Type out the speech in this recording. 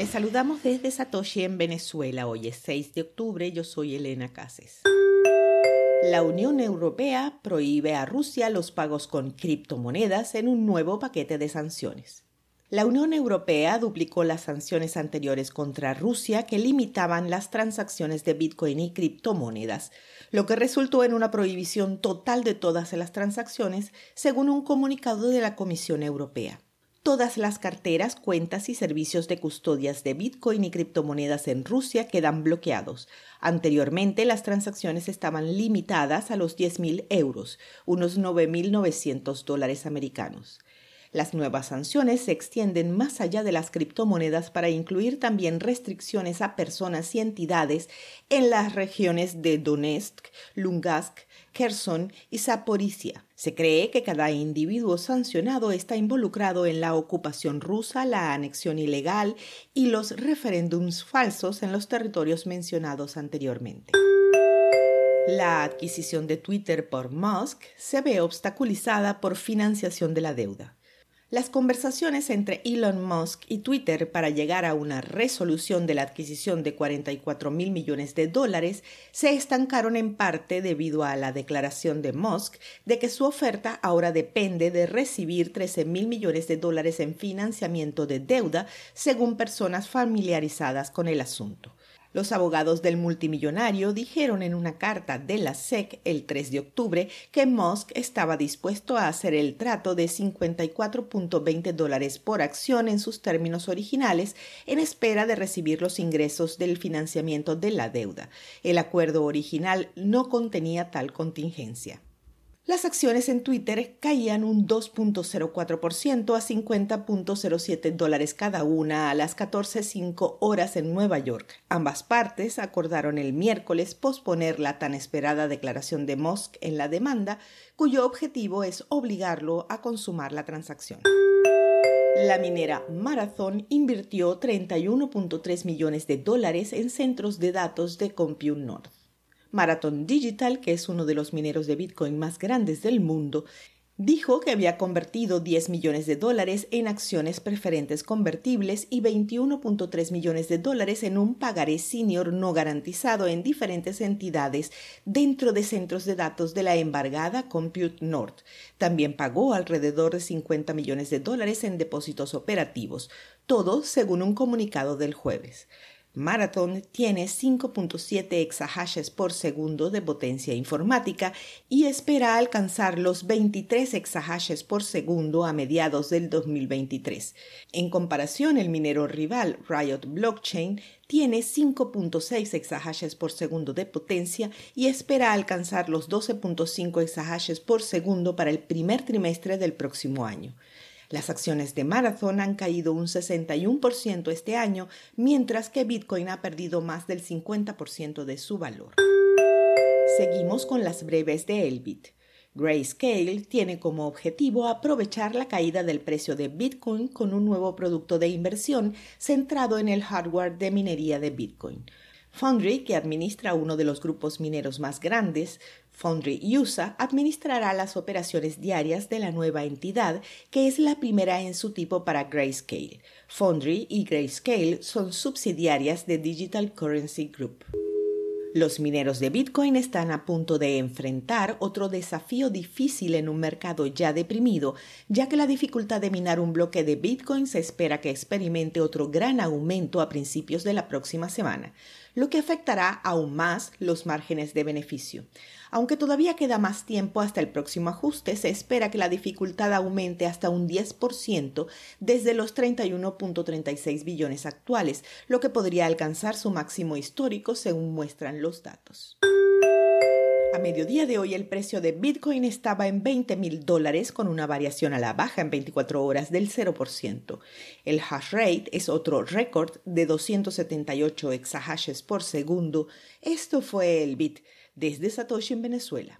Les saludamos desde Satoshi en Venezuela. Hoy es 6 de octubre. Yo soy Elena Cases. La Unión Europea prohíbe a Rusia los pagos con criptomonedas en un nuevo paquete de sanciones. La Unión Europea duplicó las sanciones anteriores contra Rusia que limitaban las transacciones de Bitcoin y criptomonedas, lo que resultó en una prohibición total de todas las transacciones, según un comunicado de la Comisión Europea. Todas las carteras, cuentas y servicios de custodias de Bitcoin y criptomonedas en Rusia quedan bloqueados. Anteriormente, las transacciones estaban limitadas a los 10.000 euros, unos 9.900 dólares americanos. Las nuevas sanciones se extienden más allá de las criptomonedas para incluir también restricciones a personas y entidades en las regiones de Donetsk, Lugansk, Kherson y Zaporizhia. Se cree que cada individuo sancionado está involucrado en la ocupación rusa, la anexión ilegal y los referéndums falsos en los territorios mencionados anteriormente. La adquisición de Twitter por Musk se ve obstaculizada por financiación de la deuda. Las conversaciones entre Elon Musk y Twitter para llegar a una resolución de la adquisición de 44 mil millones de dólares se estancaron en parte debido a la declaración de Musk de que su oferta ahora depende de recibir 13 mil millones de dólares en financiamiento de deuda, según personas familiarizadas con el asunto. Los abogados del multimillonario dijeron en una carta de la SEC el 3 de octubre que Musk estaba dispuesto a hacer el trato de 54.20 dólares por acción en sus términos originales en espera de recibir los ingresos del financiamiento de la deuda. El acuerdo original no contenía tal contingencia. Las acciones en Twitter caían un 2.04% a 50.07 dólares cada una a las 14.05 horas en Nueva York. Ambas partes acordaron el miércoles posponer la tan esperada declaración de Musk en la demanda, cuyo objetivo es obligarlo a consumar la transacción. La minera Marathon invirtió 31.3 millones de dólares en centros de datos de Compute North. Marathon Digital, que es uno de los mineros de Bitcoin más grandes del mundo, dijo que había convertido 10 millones de dólares en acciones preferentes convertibles y 21.3 millones de dólares en un pagaré senior no garantizado en diferentes entidades dentro de centros de datos de la embargada Compute North. También pagó alrededor de 50 millones de dólares en depósitos operativos, todo según un comunicado del jueves. Marathon tiene 5.7 exahashes por segundo de potencia informática y espera alcanzar los 23 exahashes por segundo a mediados del 2023. En comparación, el minero rival Riot Blockchain tiene 5.6 exahashes por segundo de potencia y espera alcanzar los 12.5 exahashes por segundo para el primer trimestre del próximo año. Las acciones de Marathon han caído un 61% este año, mientras que Bitcoin ha perdido más del 50% de su valor. Seguimos con las breves de Elbit. Grayscale tiene como objetivo aprovechar la caída del precio de Bitcoin con un nuevo producto de inversión centrado en el hardware de minería de Bitcoin. Foundry, que administra uno de los grupos mineros más grandes, Foundry USA administrará las operaciones diarias de la nueva entidad, que es la primera en su tipo para Grayscale. Foundry y Grayscale son subsidiarias de Digital Currency Group. Los mineros de Bitcoin están a punto de enfrentar otro desafío difícil en un mercado ya deprimido, ya que la dificultad de minar un bloque de Bitcoin se espera que experimente otro gran aumento a principios de la próxima semana lo que afectará aún más los márgenes de beneficio. Aunque todavía queda más tiempo hasta el próximo ajuste, se espera que la dificultad aumente hasta un 10% desde los 31.36 billones actuales, lo que podría alcanzar su máximo histórico según muestran los datos. A mediodía de hoy el precio de Bitcoin estaba en 20 mil dólares con una variación a la baja en 24 horas del 0%. El hash rate es otro récord de 278 exahashes por segundo. Esto fue el Bit desde Satoshi en Venezuela.